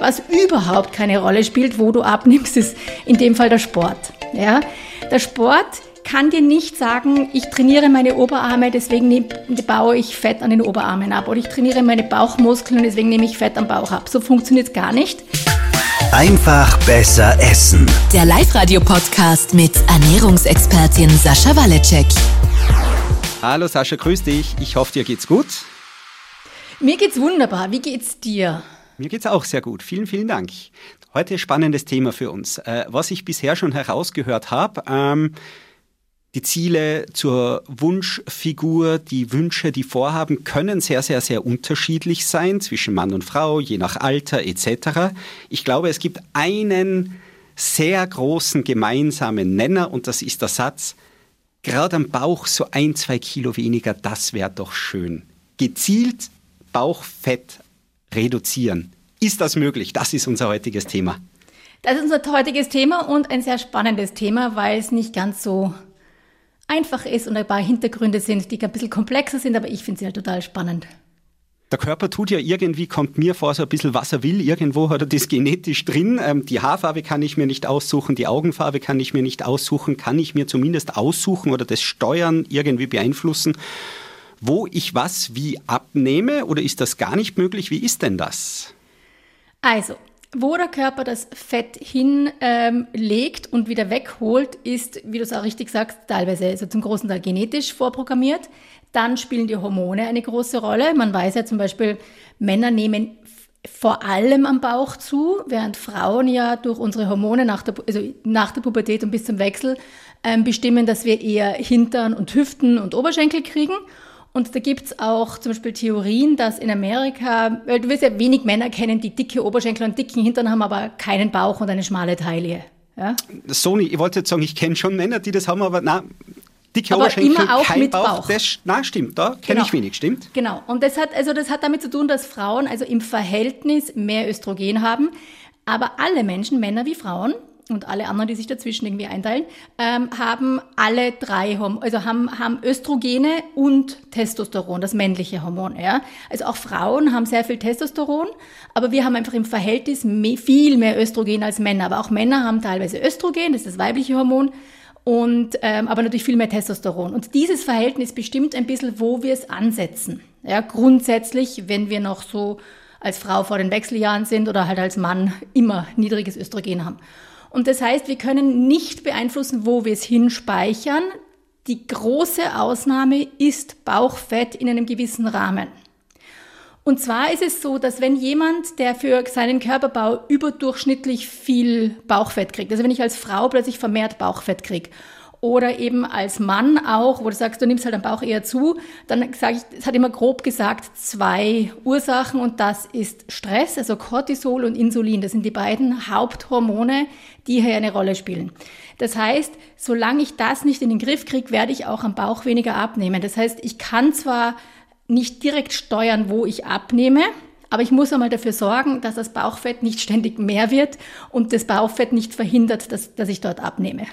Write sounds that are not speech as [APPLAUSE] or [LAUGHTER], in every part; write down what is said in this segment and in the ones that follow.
Was überhaupt keine Rolle spielt, wo du abnimmst, ist in dem Fall der Sport. Ja? Der Sport kann dir nicht sagen, ich trainiere meine Oberarme, deswegen baue ich Fett an den Oberarmen ab. Oder ich trainiere meine Bauchmuskeln, deswegen nehme ich Fett am Bauch ab. So funktioniert es gar nicht. Einfach besser essen. Der Live-Radio-Podcast mit Ernährungsexpertin Sascha Waleczek. Hallo Sascha, grüß dich. Ich hoffe, dir geht's gut. Mir geht's wunderbar. Wie geht's dir? Mir geht's auch sehr gut. Vielen, vielen Dank. Heute spannendes Thema für uns. Äh, was ich bisher schon herausgehört habe, ähm, die Ziele zur Wunschfigur, die Wünsche, die Vorhaben können sehr, sehr, sehr unterschiedlich sein zwischen Mann und Frau, je nach Alter etc. Ich glaube, es gibt einen sehr großen gemeinsamen Nenner und das ist der Satz, gerade am Bauch so ein, zwei Kilo weniger, das wäre doch schön. Gezielt Bauchfett reduzieren. Ist das möglich? Das ist unser heutiges Thema. Das ist unser heutiges Thema und ein sehr spannendes Thema, weil es nicht ganz so einfach ist und ein paar Hintergründe sind, die ein bisschen komplexer sind, aber ich finde sie halt total spannend. Der Körper tut ja irgendwie, kommt mir vor, so ein bisschen, was er will. Irgendwo hat er das genetisch drin. Ähm, die Haarfarbe kann ich mir nicht aussuchen, die Augenfarbe kann ich mir nicht aussuchen, kann ich mir zumindest aussuchen oder das Steuern irgendwie beeinflussen, wo ich was wie abnehme oder ist das gar nicht möglich? Wie ist denn das? Also, wo der Körper das Fett hinlegt ähm, und wieder wegholt, ist, wie du es auch richtig sagst, teilweise also zum großen Teil genetisch vorprogrammiert. Dann spielen die Hormone eine große Rolle. Man weiß ja zum Beispiel, Männer nehmen vor allem am Bauch zu, während Frauen ja durch unsere Hormone nach der, also nach der Pubertät und bis zum Wechsel ähm, bestimmen, dass wir eher Hintern und Hüften und Oberschenkel kriegen. Und da gibt's auch zum Beispiel Theorien, dass in Amerika, weil du wirst ja wenig Männer kennen, die dicke Oberschenkel und dicken Hintern haben, aber keinen Bauch und eine schmale Taille. Ja? Sony, ich wollte jetzt sagen, ich kenne schon Männer, die das haben, aber na, dicke aber Oberschenkel, immer auch kein mit Bauch. Bauch. Das, na, stimmt, da kenne genau. ich wenig, stimmt. Genau. Und das hat, also das hat damit zu tun, dass Frauen also im Verhältnis mehr Östrogen haben. Aber alle Menschen, Männer wie Frauen, und alle anderen, die sich dazwischen irgendwie einteilen, ähm, haben alle drei Hormone, also haben, haben Östrogene und Testosteron, das männliche Hormon. Ja? Also auch Frauen haben sehr viel Testosteron, aber wir haben einfach im Verhältnis mehr, viel mehr Östrogen als Männer. Aber auch Männer haben teilweise Östrogen, das ist das weibliche Hormon, und ähm, aber natürlich viel mehr Testosteron. Und dieses Verhältnis bestimmt ein bisschen, wo wir es ansetzen. Ja, grundsätzlich, wenn wir noch so als Frau vor den Wechseljahren sind oder halt als Mann immer niedriges Östrogen haben. Und das heißt, wir können nicht beeinflussen, wo wir es hinspeichern. Die große Ausnahme ist Bauchfett in einem gewissen Rahmen. Und zwar ist es so, dass wenn jemand, der für seinen Körperbau überdurchschnittlich viel Bauchfett kriegt, also wenn ich als Frau plötzlich vermehrt Bauchfett kriege oder eben als Mann auch, wo du sagst, du nimmst halt am Bauch eher zu, dann sage ich, es hat immer grob gesagt zwei Ursachen und das ist Stress, also Cortisol und Insulin. Das sind die beiden Haupthormone, die hier eine Rolle spielen. Das heißt, solange ich das nicht in den Griff kriege, werde ich auch am Bauch weniger abnehmen. Das heißt, ich kann zwar nicht direkt steuern, wo ich abnehme, aber ich muss einmal dafür sorgen, dass das Bauchfett nicht ständig mehr wird und das Bauchfett nicht verhindert, dass, dass ich dort abnehme.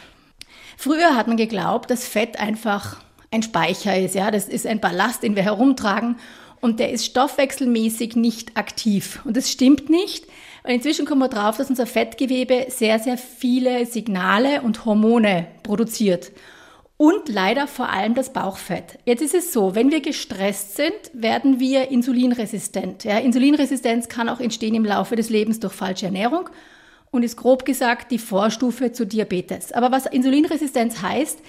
Früher hat man geglaubt, dass Fett einfach ein Speicher ist, ja, das ist ein Ballast, den wir herumtragen und der ist stoffwechselmäßig nicht aktiv. Und das stimmt nicht, weil inzwischen kommen wir drauf, dass unser Fettgewebe sehr, sehr viele Signale und Hormone produziert. Und leider vor allem das Bauchfett. Jetzt ist es so, wenn wir gestresst sind, werden wir insulinresistent. Ja, Insulinresistenz kann auch entstehen im Laufe des Lebens durch falsche Ernährung und ist grob gesagt die Vorstufe zu Diabetes. Aber was Insulinresistenz heißt,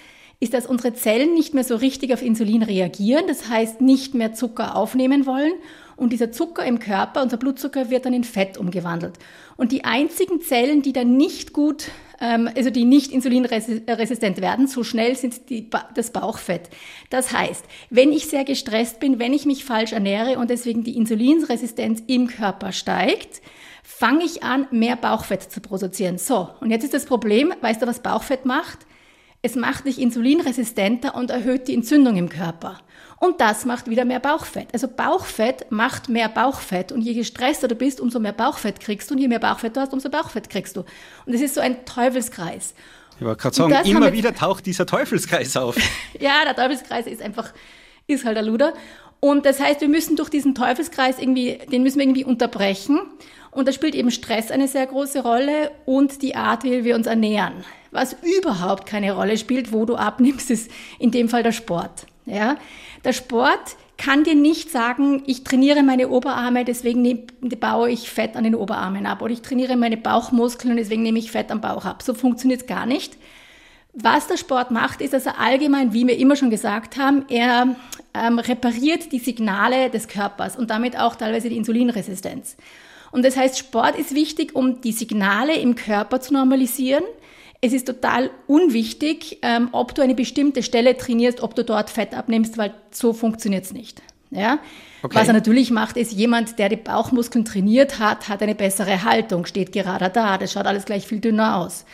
ist, dass unsere Zellen nicht mehr so richtig auf Insulin reagieren, das heißt nicht mehr Zucker aufnehmen wollen und dieser Zucker im Körper, unser Blutzucker, wird dann in Fett umgewandelt. Und die einzigen Zellen, die dann nicht gut, ähm, also die nicht insulinresistent werden, so schnell sind die, das Bauchfett. Das heißt, wenn ich sehr gestresst bin, wenn ich mich falsch ernähre und deswegen die Insulinresistenz im Körper steigt, fange ich an, mehr Bauchfett zu produzieren. So, und jetzt ist das Problem, weißt du, was Bauchfett macht? Es macht dich insulinresistenter und erhöht die Entzündung im Körper. Und das macht wieder mehr Bauchfett. Also Bauchfett macht mehr Bauchfett. Und je gestresster du bist, umso mehr Bauchfett kriegst du. Und je mehr Bauchfett du hast, umso Bauchfett kriegst du. Und es ist so ein Teufelskreis. Ich wollte gerade sagen, immer wieder taucht dieser Teufelskreis auf. [LAUGHS] ja, der Teufelskreis ist einfach, ist halt der Luder. Und das heißt, wir müssen durch diesen Teufelskreis irgendwie, den müssen wir irgendwie unterbrechen. Und da spielt eben Stress eine sehr große Rolle und die Art, wie wir uns ernähren. Was überhaupt keine Rolle spielt, wo du abnimmst, ist in dem Fall der Sport. Ja? Der Sport kann dir nicht sagen, ich trainiere meine Oberarme, deswegen baue ich Fett an den Oberarmen ab. Oder ich trainiere meine Bauchmuskeln und deswegen nehme ich Fett am Bauch ab. So funktioniert es gar nicht. Was der Sport macht, ist, dass er allgemein, wie wir immer schon gesagt haben, er ähm, repariert die Signale des Körpers und damit auch teilweise die Insulinresistenz. Und das heißt, Sport ist wichtig, um die Signale im Körper zu normalisieren. Es ist total unwichtig, ähm, ob du eine bestimmte Stelle trainierst, ob du dort Fett abnimmst, weil so funktioniert es nicht. Ja? Okay. Was er natürlich macht, ist jemand, der die Bauchmuskeln trainiert hat, hat eine bessere Haltung, steht gerade da, das schaut alles gleich viel dünner aus.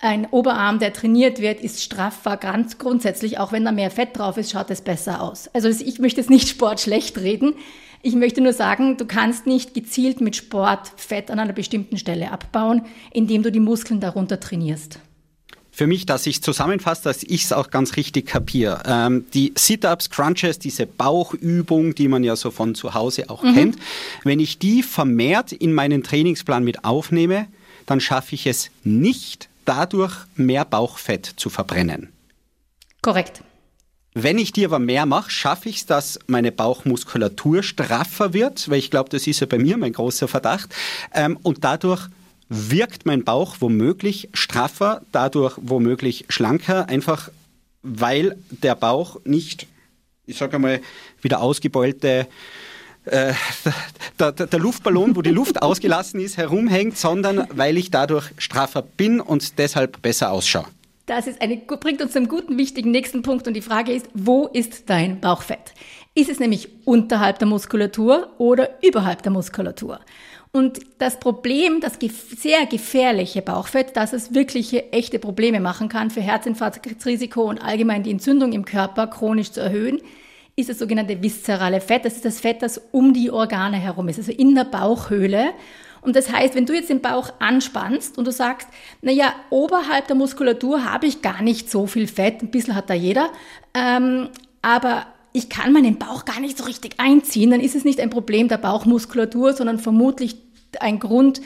Ein Oberarm, der trainiert wird, ist straffer, ganz grundsätzlich, auch wenn da mehr Fett drauf ist, schaut es besser aus. Also ich möchte jetzt nicht Sport schlecht reden. Ich möchte nur sagen, du kannst nicht gezielt mit Sport Fett an einer bestimmten Stelle abbauen, indem du die Muskeln darunter trainierst für mich, dass ich es zusammenfasse, dass ich es auch ganz richtig kapiere. Ähm, die Sit-Ups, Crunches, diese Bauchübung, die man ja so von zu Hause auch mhm. kennt, wenn ich die vermehrt in meinen Trainingsplan mit aufnehme, dann schaffe ich es nicht, dadurch mehr Bauchfett zu verbrennen. Korrekt. Wenn ich die aber mehr mache, schaffe ich es, dass meine Bauchmuskulatur straffer wird, weil ich glaube, das ist ja bei mir mein großer Verdacht, ähm, und dadurch wirkt mein Bauch womöglich straffer, dadurch womöglich schlanker, einfach weil der Bauch nicht, ich sage einmal, wieder ausgebeulte äh, [LAUGHS] der, der, der, Luftballon, wo die Luft [LAUGHS] ausgelassen ist, herumhängt, sondern weil ich dadurch straffer bin und deshalb besser ausschaue. Das ist eine, bringt uns zum guten, wichtigen nächsten Punkt und die Frage ist, wo ist dein Bauchfett? Ist es nämlich unterhalb der Muskulatur oder überhalb der Muskulatur? Und das Problem, das sehr gefährliche Bauchfett, dass es wirkliche echte Probleme machen kann für Herzinfarktrisiko und allgemein die Entzündung im Körper chronisch zu erhöhen, ist das sogenannte viszerale Fett. Das ist das Fett, das um die Organe herum ist, also in der Bauchhöhle. Und das heißt, wenn du jetzt den Bauch anspannst und du sagst, na ja, oberhalb der Muskulatur habe ich gar nicht so viel Fett, ein bisschen hat da jeder, ähm, aber ich kann meinen Bauch gar nicht so richtig einziehen, dann ist es nicht ein Problem der Bauchmuskulatur, sondern vermutlich ein Grund,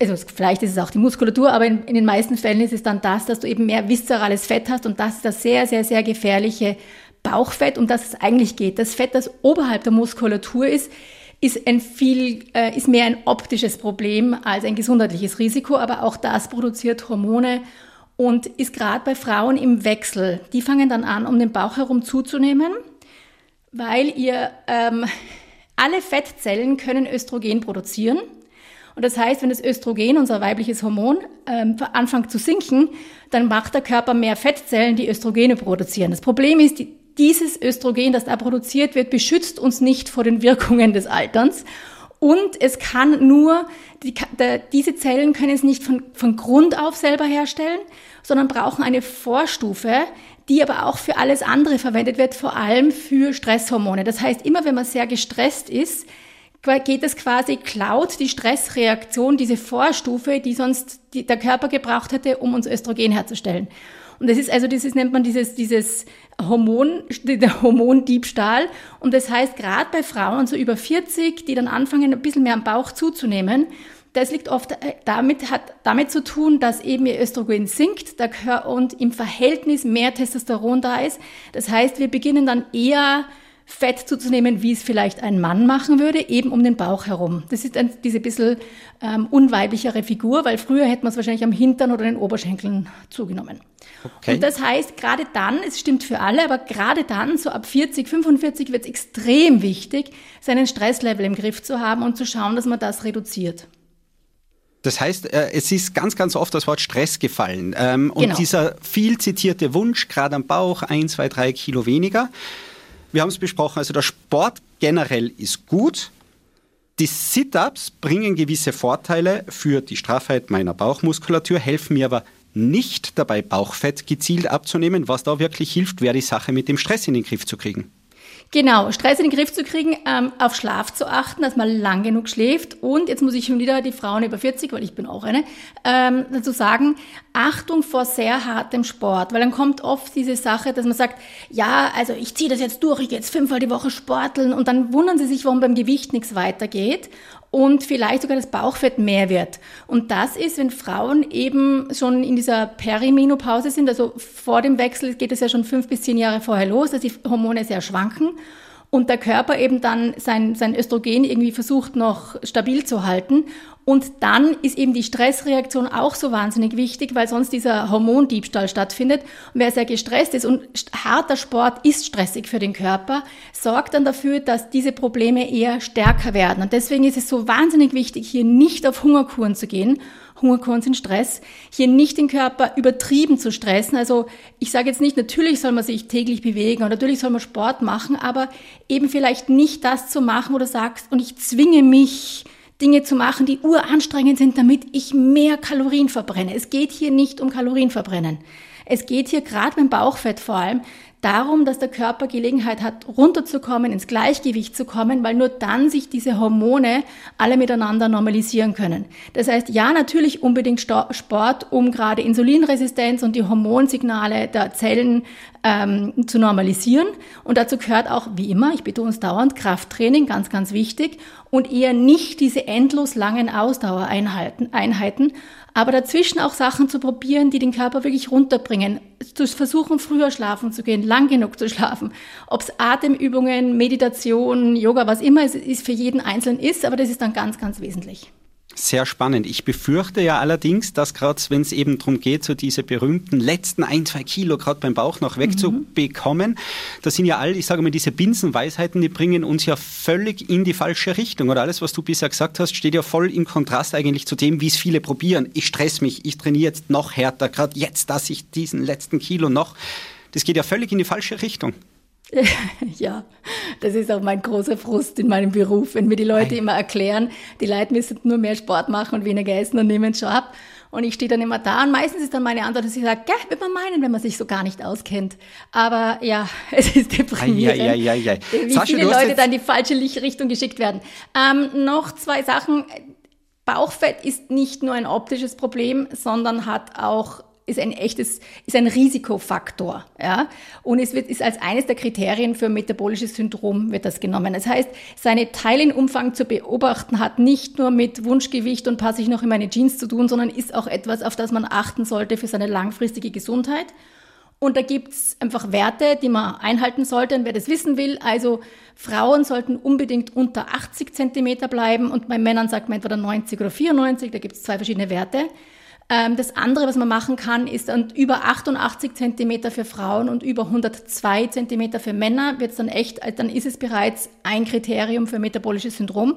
also vielleicht ist es auch die Muskulatur, aber in, in, den meisten Fällen ist es dann das, dass du eben mehr viszerales Fett hast und das ist das sehr, sehr, sehr gefährliche Bauchfett, um das es eigentlich geht. Das Fett, das oberhalb der Muskulatur ist, ist ein viel, äh, ist mehr ein optisches Problem als ein gesundheitliches Risiko, aber auch das produziert Hormone und ist gerade bei Frauen im Wechsel. Die fangen dann an, um den Bauch herum zuzunehmen weil ihr ähm, alle Fettzellen können Östrogen produzieren. Und das heißt, wenn das Östrogen, unser weibliches Hormon, ähm, anfängt zu sinken, dann macht der Körper mehr Fettzellen, die Östrogene produzieren. Das Problem ist, die, dieses Östrogen, das da produziert wird, beschützt uns nicht vor den Wirkungen des Alterns. Und es kann nur, die, diese Zellen können es nicht von, von Grund auf selber herstellen, sondern brauchen eine Vorstufe, die aber auch für alles andere verwendet wird, vor allem für Stresshormone. Das heißt, immer wenn man sehr gestresst ist, geht es quasi, klaut die Stressreaktion diese Vorstufe, die sonst der Körper gebraucht hätte, um uns Östrogen herzustellen. Und das ist also, dieses nennt man dieses, dieses Hormon, der Hormondiebstahl. Und das heißt, gerade bei Frauen so über 40, die dann anfangen, ein bisschen mehr am Bauch zuzunehmen, das liegt oft äh, damit, hat damit zu tun, dass eben ihr Östrogen sinkt und im Verhältnis mehr Testosteron da ist. Das heißt, wir beginnen dann eher Fett zuzunehmen, wie es vielleicht ein Mann machen würde, eben um den Bauch herum. Das ist ein, diese bisschen ähm, unweiblichere Figur, weil früher hätte man es wahrscheinlich am Hintern oder den Oberschenkeln zugenommen. Okay. Und das heißt, gerade dann, es stimmt für alle, aber gerade dann, so ab 40, 45, wird es extrem wichtig, seinen Stresslevel im Griff zu haben und zu schauen, dass man das reduziert. Das heißt, äh, es ist ganz, ganz oft das Wort Stress gefallen. Ähm, und genau. dieser viel zitierte Wunsch, gerade am Bauch, ein, zwei, drei Kilo weniger. Wir haben es besprochen, also der Sport generell ist gut. Die Sit-ups bringen gewisse Vorteile für die Straffheit meiner Bauchmuskulatur, helfen mir aber nicht dabei, Bauchfett gezielt abzunehmen. Was da wirklich hilft, wäre die Sache mit dem Stress in den Griff zu kriegen. Genau, Stress in den Griff zu kriegen, ähm, auf Schlaf zu achten, dass man lang genug schläft. Und jetzt muss ich schon wieder die Frauen über 40, weil ich bin auch eine, ähm, dazu sagen, Achtung vor sehr hartem Sport. Weil dann kommt oft diese Sache, dass man sagt, ja, also ich ziehe das jetzt durch, ich gehe jetzt fünfmal die Woche sporteln und dann wundern sie sich, warum beim Gewicht nichts weitergeht. Und vielleicht sogar das Bauchfett mehr wird. Und das ist, wenn Frauen eben schon in dieser Perimenopause sind, also vor dem Wechsel geht es ja schon fünf bis zehn Jahre vorher los, dass die Hormone sehr schwanken und der Körper eben dann sein, sein Östrogen irgendwie versucht noch stabil zu halten. Und dann ist eben die Stressreaktion auch so wahnsinnig wichtig, weil sonst dieser Hormondiebstahl stattfindet. Und wer sehr gestresst ist und harter Sport ist stressig für den Körper, sorgt dann dafür, dass diese Probleme eher stärker werden. Und deswegen ist es so wahnsinnig wichtig, hier nicht auf Hungerkuren zu gehen Hungerkuren sind Stress, hier nicht den Körper übertrieben zu stressen. Also ich sage jetzt nicht, natürlich soll man sich täglich bewegen und natürlich soll man Sport machen, aber eben vielleicht nicht das zu machen, wo du sagst, und ich zwinge mich, Dinge zu machen, die uranstrengend sind, damit ich mehr Kalorien verbrenne. Es geht hier nicht um Kalorienverbrennen. Es geht hier gerade beim Bauchfett vor allem darum, dass der Körper Gelegenheit hat, runterzukommen, ins Gleichgewicht zu kommen, weil nur dann sich diese Hormone alle miteinander normalisieren können. Das heißt, ja, natürlich unbedingt Sport, um gerade Insulinresistenz und die Hormonsignale der Zellen ähm, zu normalisieren. Und dazu gehört auch, wie immer, ich betone es dauernd, Krafttraining, ganz, ganz wichtig. Und eher nicht diese endlos langen Ausdauereinheiten, Einheiten, aber dazwischen auch Sachen zu probieren, die den Körper wirklich runterbringen. Zu versuchen, früher schlafen zu gehen, lang genug zu schlafen. Ob es Atemübungen, Meditation, Yoga, was immer es ist, für jeden Einzelnen ist, aber das ist dann ganz, ganz wesentlich. Sehr spannend. Ich befürchte ja allerdings, dass gerade wenn es eben darum geht, so diese berühmten letzten ein, zwei Kilo gerade beim Bauch noch wegzubekommen, mhm. das sind ja all, ich sage mal, diese Binsenweisheiten, die bringen uns ja völlig in die falsche Richtung. Oder alles, was du bisher gesagt hast, steht ja voll im Kontrast eigentlich zu dem, wie es viele probieren. Ich stress mich, ich trainiere jetzt noch härter, gerade jetzt, dass ich diesen letzten Kilo noch. Das geht ja völlig in die falsche Richtung. [LAUGHS] ja, das ist auch mein großer Frust in meinem Beruf, wenn mir die Leute Nein. immer erklären, die Leute müssen nur mehr Sport machen und weniger essen und nehmen es schon ab. Und ich stehe dann immer da und meistens ist dann meine Antwort, dass ich sage, ja, wird man meinen, wenn man sich so gar nicht auskennt. Aber ja, [LAUGHS] es ist deprimierend, ei, ei, ei, wie Sascha, viele Leute dann in die falsche Richtung geschickt werden. Ähm, noch zwei Sachen. Bauchfett ist nicht nur ein optisches Problem, sondern hat auch ist ein echtes, ist ein Risikofaktor, ja. Und es wird, ist als eines der Kriterien für metabolisches Syndrom wird das genommen. Das heißt, seine Teilenumfang zu beobachten hat nicht nur mit Wunschgewicht und passe ich noch in meine Jeans zu tun, sondern ist auch etwas, auf das man achten sollte für seine langfristige Gesundheit. Und da gibt's einfach Werte, die man einhalten sollte. Und wer das wissen will, also Frauen sollten unbedingt unter 80 Zentimeter bleiben und bei Männern sagt man entweder 90 oder 94, da gibt's zwei verschiedene Werte. Ähm, das andere, was man machen kann, ist dann über 88 Zentimeter für Frauen und über 102 Zentimeter für Männer wird dann echt, äh, dann ist es bereits ein Kriterium für metabolisches Syndrom.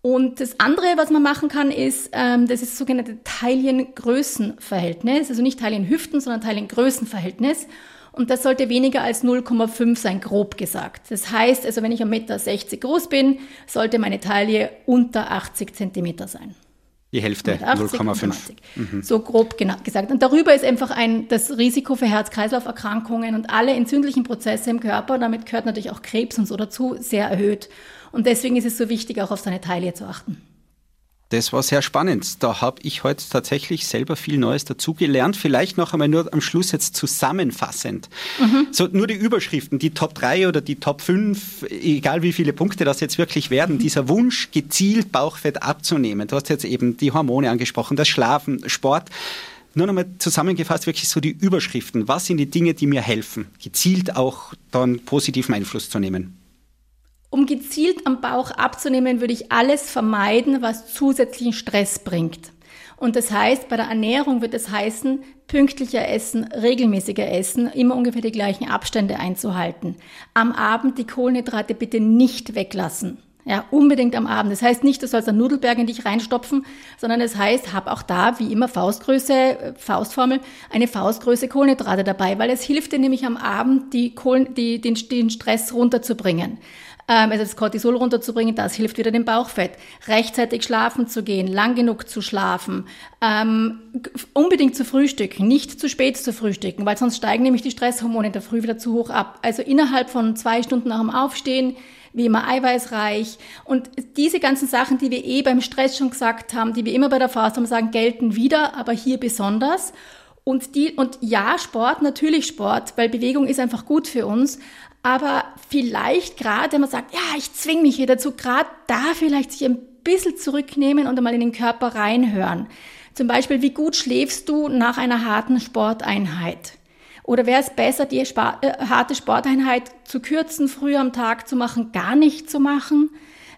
Und das andere, was man machen kann, ist, ähm, das ist sogenannte Teilchen-Größen-Verhältnis, also nicht Teilchen-Hüften, sondern Teilchen-Größen-Verhältnis. Und das sollte weniger als 0,5 sein, grob gesagt. Das heißt, also wenn ich 1,60 Meter groß bin, sollte meine Taille unter 80 Zentimeter sein. Die Hälfte, 0,5. Mhm. So grob gesagt. Und darüber ist einfach ein, das Risiko für Herz-Kreislauf-Erkrankungen und alle entzündlichen Prozesse im Körper, damit gehört natürlich auch Krebs und so dazu, sehr erhöht. Und deswegen ist es so wichtig, auch auf seine Taille zu achten. Das war sehr spannend. Da habe ich heute tatsächlich selber viel Neues dazugelernt. Vielleicht noch einmal nur am Schluss jetzt zusammenfassend. Mhm. So nur die Überschriften, die Top 3 oder die Top 5, egal wie viele Punkte das jetzt wirklich werden, mhm. dieser Wunsch, gezielt Bauchfett abzunehmen. Du hast jetzt eben die Hormone angesprochen, das Schlafen, Sport. Nur nochmal zusammengefasst, wirklich so die Überschriften. Was sind die Dinge, die mir helfen, gezielt auch dann positiven Einfluss zu nehmen? Um gezielt am Bauch abzunehmen, würde ich alles vermeiden, was zusätzlichen Stress bringt. Und das heißt, bei der Ernährung wird es heißen, pünktlicher essen, regelmäßiger essen, immer ungefähr die gleichen Abstände einzuhalten. Am Abend die Kohlenhydrate bitte nicht weglassen. Ja, unbedingt am Abend. Das heißt nicht, du sollst einen Nudelberg in dich reinstopfen, sondern es heißt, hab auch da, wie immer, Faustgröße, äh, Faustformel, eine Faustgröße Kohlenhydrate dabei, weil es hilft dir nämlich am Abend, die Kohlen, die, den, den Stress runterzubringen also das Cortisol runterzubringen, das hilft wieder dem Bauchfett. Rechtzeitig schlafen zu gehen, lang genug zu schlafen, ähm, unbedingt zu frühstücken, nicht zu spät zu frühstücken, weil sonst steigen nämlich die Stresshormone in der Früh wieder zu hoch ab. Also innerhalb von zwei Stunden nach dem Aufstehen, wie immer eiweißreich. Und diese ganzen Sachen, die wir eh beim Stress schon gesagt haben, die wir immer bei der Faust haben, sagen, gelten wieder, aber hier besonders. Und die, und ja, Sport, natürlich Sport, weil Bewegung ist einfach gut für uns. Aber vielleicht gerade, wenn man sagt, ja, ich zwinge mich hier dazu, gerade da vielleicht sich ein bisschen zurücknehmen und einmal in den Körper reinhören. Zum Beispiel, wie gut schläfst du nach einer harten Sporteinheit? Oder wäre es besser, die Sport, äh, harte Sporteinheit zu kürzen, früher am Tag zu machen, gar nicht zu machen?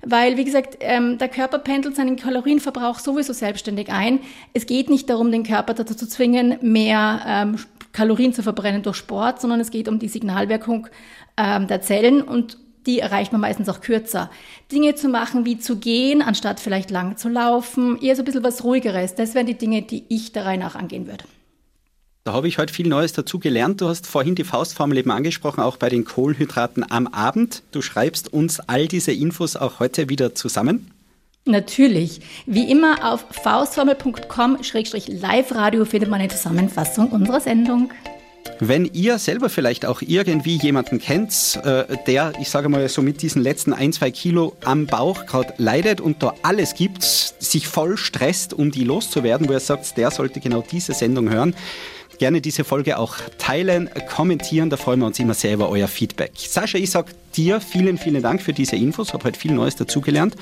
Weil, wie gesagt, ähm, der Körper pendelt seinen Kalorienverbrauch sowieso selbstständig ein. Es geht nicht darum, den Körper dazu zu zwingen, mehr ähm, Kalorien zu verbrennen durch Sport, sondern es geht um die Signalwirkung ähm, der Zellen und die erreicht man meistens auch kürzer. Dinge zu machen, wie zu gehen, anstatt vielleicht lang zu laufen, eher so ein bisschen was Ruhigeres. Das wären die Dinge, die ich der Reihe nach angehen würde. Da habe ich heute viel Neues dazu gelernt. Du hast vorhin die Faustformel eben angesprochen, auch bei den Kohlenhydraten am Abend. Du schreibst uns all diese Infos auch heute wieder zusammen. Natürlich. Wie immer auf faustformel.com-live-radio findet man eine Zusammenfassung unserer Sendung. Wenn ihr selber vielleicht auch irgendwie jemanden kennt, äh, der, ich sage mal so mit diesen letzten ein, zwei Kilo am Bauch gerade leidet und da alles gibt, sich voll stresst, um die loszuwerden, wo ihr sagt, der sollte genau diese Sendung hören, gerne diese Folge auch teilen, kommentieren, da freuen wir uns immer sehr über euer Feedback. Sascha, ich sage dir vielen, vielen Dank für diese Infos, habe heute viel Neues dazugelernt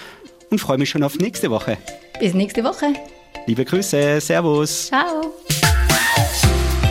und freue mich schon auf nächste Woche. Bis nächste Woche. Liebe Grüße, Servus. Ciao.